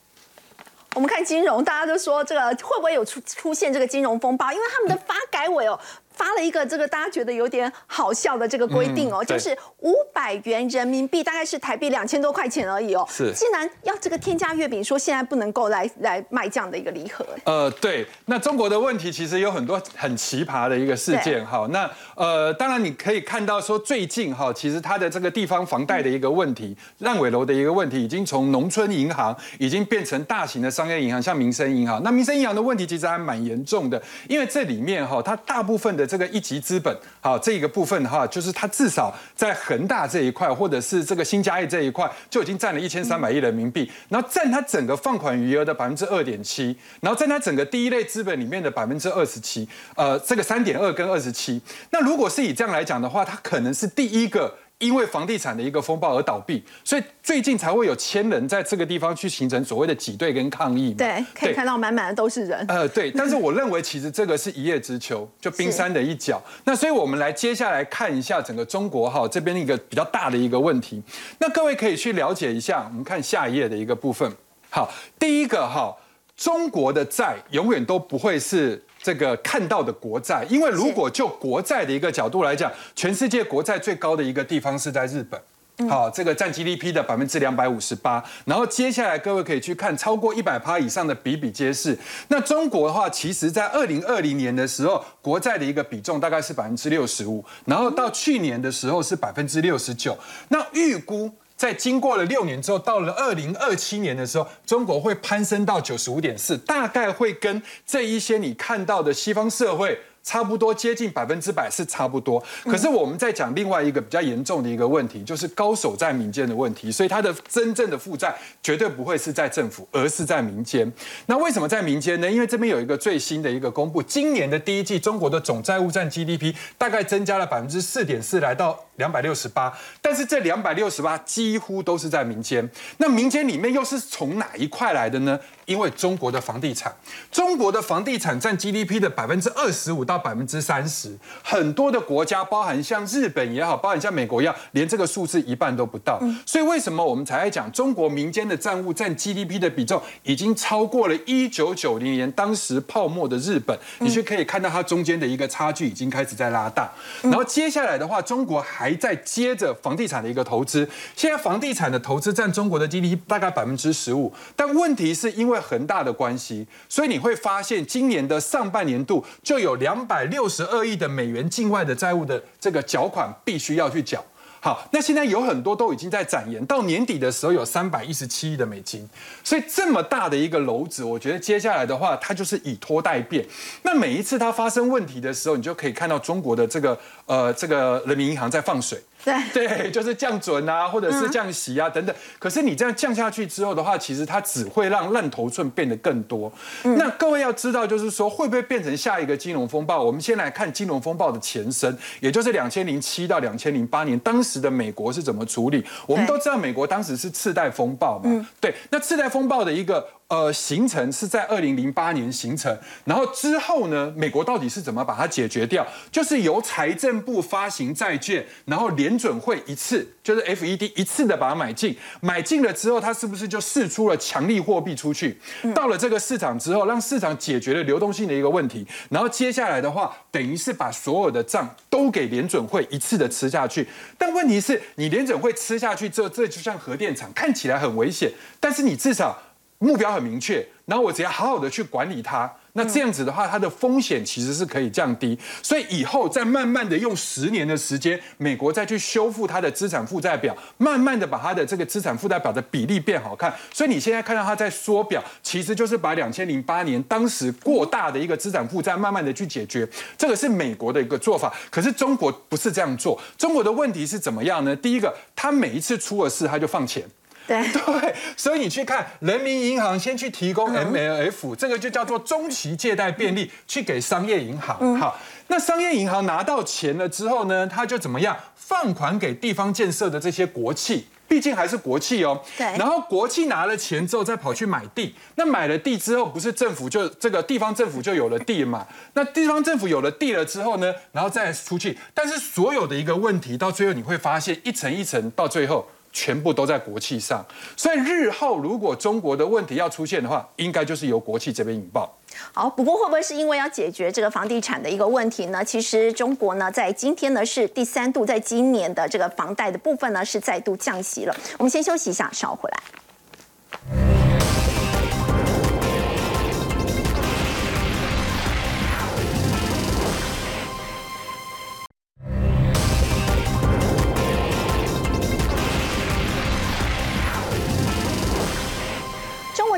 我们看金融，大家都说这个会不会有出出现这个金融风暴？因为他们的发改委哦。发了一个这个大家觉得有点好笑的这个规定哦，就是五百元人民币，大概是台币两千多块钱而已哦。是，竟然要这个添加月饼，说现在不能够来来卖这样的一个礼盒。呃，对，那中国的问题其实有很多很奇葩的一个事件哈。那呃，当然你可以看到说最近哈，其实它的这个地方房贷的一个问题、烂尾楼的一个问题，已经从农村银行已经变成大型的商业银行，像民生银行。那民生银行的问题其实还蛮严重的，因为这里面哈，它大部分的这个一级资本，好，这一个部分哈，就是它至少在恒大这一块，或者是这个新嘉义这一块，就已经占了一千三百亿人民币，然后占它整个放款余额的百分之二点七，然后占它整个第一类资本里面的百分之二十七，呃，这个三点二跟二十七。那如果是以这样来讲的话，它可能是第一个。因为房地产的一个风暴而倒闭，所以最近才会有千人在这个地方去形成所谓的挤兑跟抗议。对，可以看到满满的都是人。呃，对，但是我认为其实这个是一叶知秋，就冰山的一角。那所以我们来接下来看一下整个中国哈这边一个比较大的一个问题。那各位可以去了解一下，我们看下一页的一个部分。好，第一个哈，中国的债永远都不会是。这个看到的国债，因为如果就国债的一个角度来讲，全世界国债最高的一个地方是在日本，好，这个占 GDP 的百分之两百五十八。然后接下来各位可以去看超过一百趴以上的比比皆是。那中国的话，其实在二零二零年的时候，国债的一个比重大概是百分之六十五，然后到去年的时候是百分之六十九。那预估。在经过了六年之后，到了二零二七年的时候，中国会攀升到九十五点四，大概会跟这一些你看到的西方社会。差不多接近百分之百是差不多，可是我们在讲另外一个比较严重的一个问题，就是高手在民间的问题，所以它的真正的负债绝对不会是在政府，而是在民间。那为什么在民间呢？因为这边有一个最新的一个公布，今年的第一季中国的总债务占 GDP 大概增加了百分之四点四，来到两百六十八，但是这两百六十八几乎都是在民间。那民间里面又是从哪一块来的呢？因为中国的房地产，中国的房地产占 GDP 的百分之二十五到百分之三十，很多的国家，包含像日本也好，包含像美国一样，连这个数字一半都不到。所以为什么我们才在讲中国民间的债务占 GDP 的比重已经超过了一九九零年当时泡沫的日本？你就可以看到它中间的一个差距已经开始在拉大。然后接下来的话，中国还还在接着房地产的一个投资。现在房地产的投资占中国的 GDP 大概百分之十五，但问题是因为恒大的关系，所以你会发现今年的上半年度就有两百六十二亿的美元境外的债务的这个缴款必须要去缴。好，那现在有很多都已经在展延，到年底的时候有三百一十七亿的美金，所以这么大的一个楼子，我觉得接下来的话，它就是以拖代变。那每一次它发生问题的时候，你就可以看到中国的这个呃这个人民银行在放水。对 (laughs) 对，就是降准啊，或者是降息啊等等。可是你这样降下去之后的话，其实它只会让烂头寸变得更多。那各位要知道，就是说会不会变成下一个金融风暴？我们先来看金融风暴的前身，也就是两千零七到两千零八年，当时的美国是怎么处理？我们都知道，美国当时是次贷风暴嘛。对，那次贷风暴的一个。呃，形成是在二零零八年形成，然后之后呢，美国到底是怎么把它解决掉？就是由财政部发行债券，然后联准会一次就是 FED 一次的把它买进，买进了之后，它是不是就释出了强力货币出去？到了这个市场之后，让市场解决了流动性的一个问题，然后接下来的话，等于是把所有的账都给联准会一次的吃下去。但问题是你联准会吃下去之后，这就像核电厂，看起来很危险，但是你至少。目标很明确，然后我只要好好的去管理它，那这样子的话，它的风险其实是可以降低。所以以后再慢慢的用十年的时间，美国再去修复它的资产负债表，慢慢的把它的这个资产负债表的比例变好看。所以你现在看到它在缩表，其实就是把两千零八年当时过大的一个资产负债，慢慢的去解决。这个是美国的一个做法，可是中国不是这样做。中国的问题是怎么样呢？第一个，它每一次出了事，它就放钱。(laughs) 对 (laughs) 对，所以你去看人民银行先去提供 MLF，这个就叫做中期借贷便利，去给商业银行。好，那商业银行拿到钱了之后呢，他就怎么样放款给地方建设的这些国企，毕竟还是国企哦。对。然后国企拿了钱之后，再跑去买地。那买了地之后，不是政府就这个地方政府就有了地嘛？那地方政府有了地了之后呢，然后再出去。但是所有的一个问题，到最后你会发现一层一层，到最后。全部都在国企上，所以日后如果中国的问题要出现的话，应该就是由国企这边引爆。好，不过会不会是因为要解决这个房地产的一个问题呢？其实中国呢，在今天呢是第三度，在今年的这个房贷的部分呢是再度降息了。我们先休息一下，稍后回来。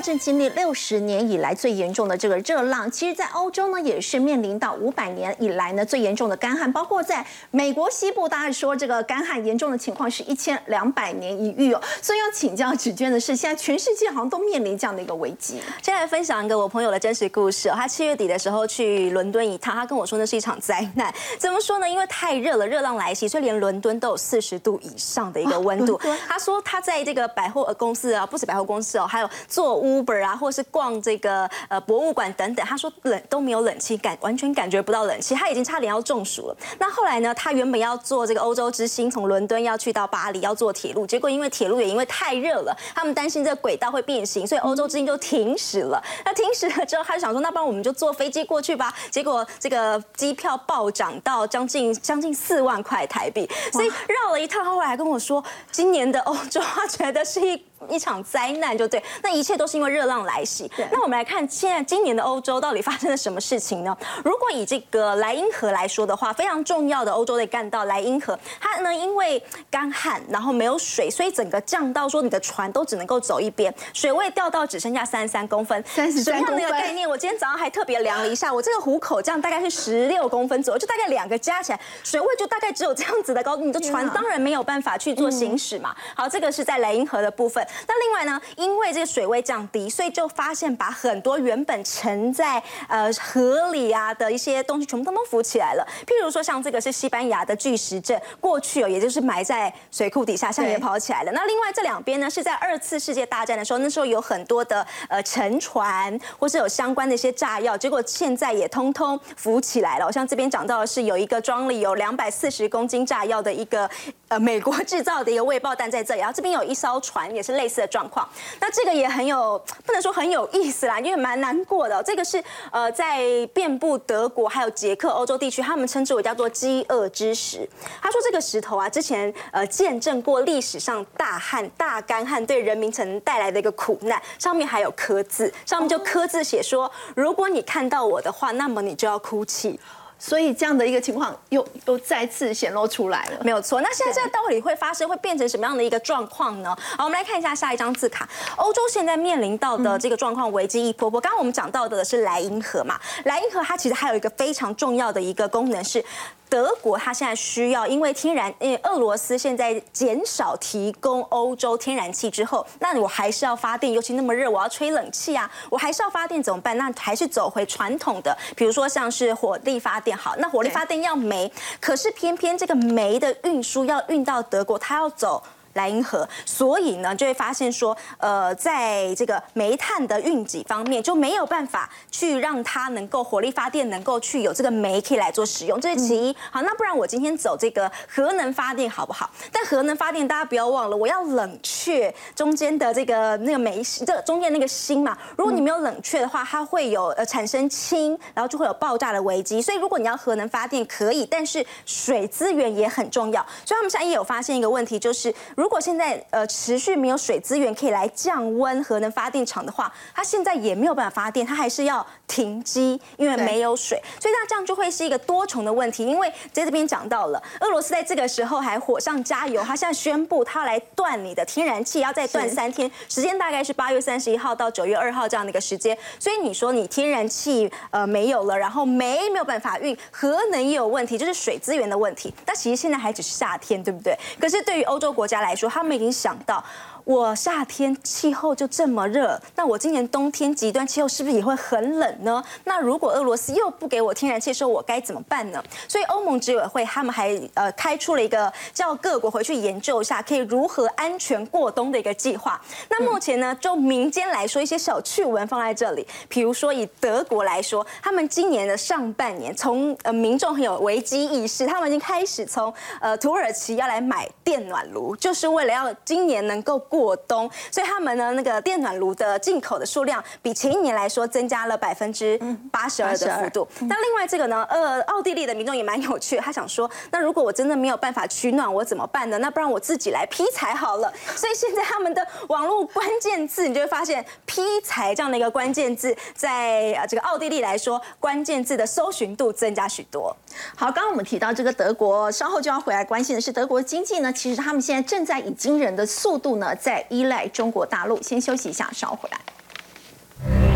正经历六十年以来最严重的这个热浪，其实，在欧洲呢也是面临到五百年以来呢最严重的干旱，包括在美国西部，大家说这个干旱严重的情况是一千两百年一遇哦。所以要请教芷娟的是，现在全世界好像都面临这样的一个危机。先来分享一个我朋友的真实故事，他七月底的时候去伦敦一趟，他跟我说那是一场灾难。怎么说呢？因为太热了，热浪来袭，所以连伦敦都有四十度以上的一个温度。他说他在这个百货公司啊，不止百货公司哦，还有做屋。Uber 啊，或是逛这个呃博物馆等等，他说冷都没有冷气感，完全感觉不到冷气，他已经差点要中暑了。那后来呢，他原本要坐这个欧洲之星从伦敦要去到巴黎，要坐铁路，结果因为铁路也因为太热了，他们担心这个轨道会变形，所以欧洲之星就停驶了。那停驶了之后，他就想说，那不然我们就坐飞机过去吧。结果这个机票暴涨到将近将近四万块台币，所以绕了一趟，后来还跟我说，今年的欧洲他觉得是一。一场灾难就对，那一切都是因为热浪来袭。那我们来看现在今年的欧洲到底发生了什么事情呢？如果以这个莱茵河来说的话，非常重要的欧洲的干道莱茵河，它呢因为干旱，然后没有水，所以整个降到说你的船都只能够走一边，水位掉到只剩下三十三公分。三十三公分。那个概念，我今天早上还特别量了一下，我这个虎口这样大概是十六公分左右，就大概两个加起来，水位就大概只有这样子的高度，你的船当然没有办法去做行驶嘛。好，这个是在莱茵河的部分。那另外呢，因为这个水位降低，所以就发现把很多原本沉在呃河里啊的一些东西全部都都浮起来了。譬如说，像这个是西班牙的巨石阵，过去哦，也就是埋在水库底下，下面跑起来了。那另外这两边呢，是在二次世界大战的时候，那时候有很多的呃沉船，或是有相关的一些炸药，结果现在也通通浮起来了。像这边讲到的是有一个装了有两百四十公斤炸药的一个呃，美国制造的一个未爆弹在这里，然后这边有一艘船，也是类似的状况。那这个也很有，不能说很有意思啦，因为蛮难过的。这个是呃，在遍布德国还有捷克欧洲地区，他们称之为叫做饥饿之石。他说这个石头啊，之前呃见证过历史上大旱、大干旱对人民曾带来的一个苦难，上面还有刻字，上面就刻字写说，如果你看到我的话，那么你就要哭泣。所以这样的一个情况又又再次显露出来了，没有错。那现在这到底会发生，会变成什么样的一个状况呢？好，我们来看一下下一张字卡。欧洲现在面临到的这个状况，危机一波波。刚刚我们讲到的是莱茵河嘛，莱茵河它其实还有一个非常重要的一个功能是。德国它现在需要，因为天然，因为俄罗斯现在减少提供欧洲天然气之后，那我还是要发电，尤其那么热，我要吹冷气啊，我还是要发电怎么办？那还是走回传统的，比如说像是火力发电好，那火力发电要煤，可是偏偏这个煤的运输要运到德国，它要走。莱茵河，所以呢，就会发现说，呃，在这个煤炭的运给方面就没有办法去让它能够火力发电，能够去有这个煤可以来做使用，这是其一。好，那不然我今天走这个核能发电好不好？但核能发电大家不要忘了，我要冷却中间的这个那个煤，这中间那个芯嘛。如果你没有冷却的话，它会有呃产生氢，然后就会有爆炸的危机。所以如果你要核能发电可以，但是水资源也很重要。所以他们现在也有发现一个问题，就是如如果现在呃持续没有水资源可以来降温核能发电厂的话，它现在也没有办法发电，它还是要停机，因为没有水，所以那这样就会是一个多重的问题。因为在这边讲到了，俄罗斯在这个时候还火上加油，他现在宣布他来断你的天然气，要再断三天，时间大概是八月三十一号到九月二号这样的一个时间。所以你说你天然气呃没有了，然后煤没有办法运，核能也有问题，就是水资源的问题。但其实现在还只是夏天，对不对？可是对于欧洲国家来，说他们已经想到。我夏天气候就这么热，那我今年冬天极端气候是不是也会很冷呢？那如果俄罗斯又不给我天然气，说我该怎么办呢？所以欧盟执委会他们还呃开出了一个叫各国回去研究一下，可以如何安全过冬的一个计划。那目前呢，就民间来说，一些小趣闻放在这里，比如说以德国来说，他们今年的上半年，从呃民众很有危机意识，他们已经开始从呃土耳其要来买电暖炉，就是为了要今年能够。过冬，所以他们呢，那个电暖炉的进口的数量比前一年来说增加了百分之八十二的幅度。那另外这个呢，呃，奥地利的民众也蛮有趣，他想说，那如果我真的没有办法取暖，我怎么办呢？那不然我自己来劈柴好了。(laughs) 所以现在他们的网络关键字，你就会发现劈柴这样的一个关键字，在呃这个奥地利来说，关键字的搜寻度增加许多。好，刚刚我们提到这个德国，稍后就要回来关心的是德国经济呢，其实他们现在正在以惊人的速度呢。在依赖中国大陆，先休息一下，稍后回来。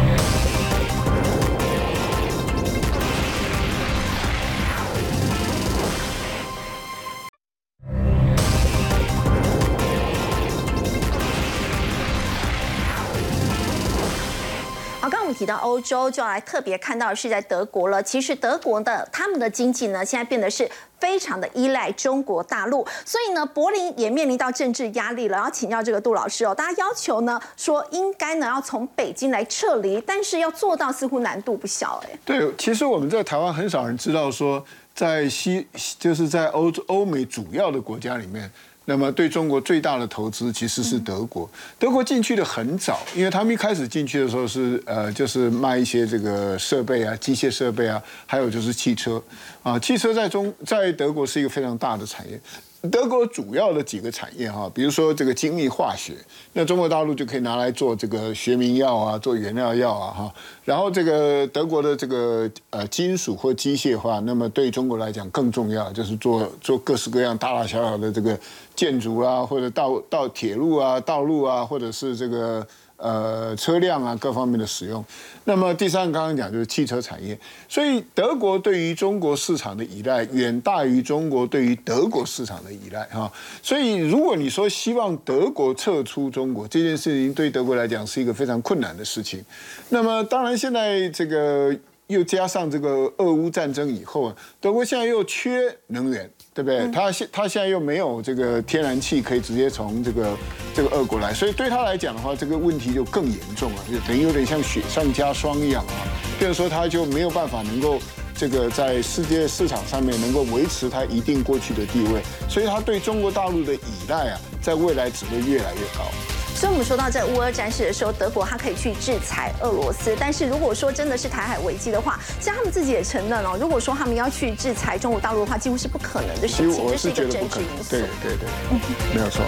提到欧洲，就要来特别看到是在德国了。其实德国的他们的经济呢，现在变得是。非常的依赖中国大陆，所以呢，柏林也面临到政治压力了。要请教这个杜老师哦，大家要求呢说应该呢要从北京来撤离，但是要做到似乎难度不小哎。对，其实我们在台湾很少人知道说，在西就是在欧洲欧美主要的国家里面。那么对中国最大的投资其实是德国，德国进去的很早，因为他们一开始进去的时候是呃就是卖一些这个设备啊，机械设备啊，还有就是汽车。啊，汽车在中在德国是一个非常大的产业。德国主要的几个产业哈，比如说这个精密化学，那中国大陆就可以拿来做这个学名药啊，做原料药啊哈。然后这个德国的这个呃金属或机械化，那么对中国来讲更重要，就是做做各式各样大大小小的这个建筑啊，或者道道铁路啊、道路啊，或者是这个。呃，车辆啊，各方面的使用。那么第三，刚刚讲就是汽车产业。所以德国对于中国市场的依赖远大于中国对于德国市场的依赖哈。所以如果你说希望德国撤出中国这件事情，对德国来讲是一个非常困难的事情。那么当然现在这个又加上这个俄乌战争以后啊，德国现在又缺能源。对不对？他现他现在又没有这个天然气可以直接从这个这个俄国来，所以对他来讲的话，这个问题就更严重了，就等于有点像雪上加霜一样啊。比如说，他就没有办法能够这个在世界市场上面能够维持他一定过去的地位，所以他对中国大陆的依赖啊，在未来只会越来越高。所以，我们说到在乌俄战事的时候，德国它可以去制裁俄罗斯，但是如果说真的是台海危机的话，像他们自己也承认了，如果说他们要去制裁中国大陆的话，几乎是不可能的事情，这是一个政治因素。对对对，没有错。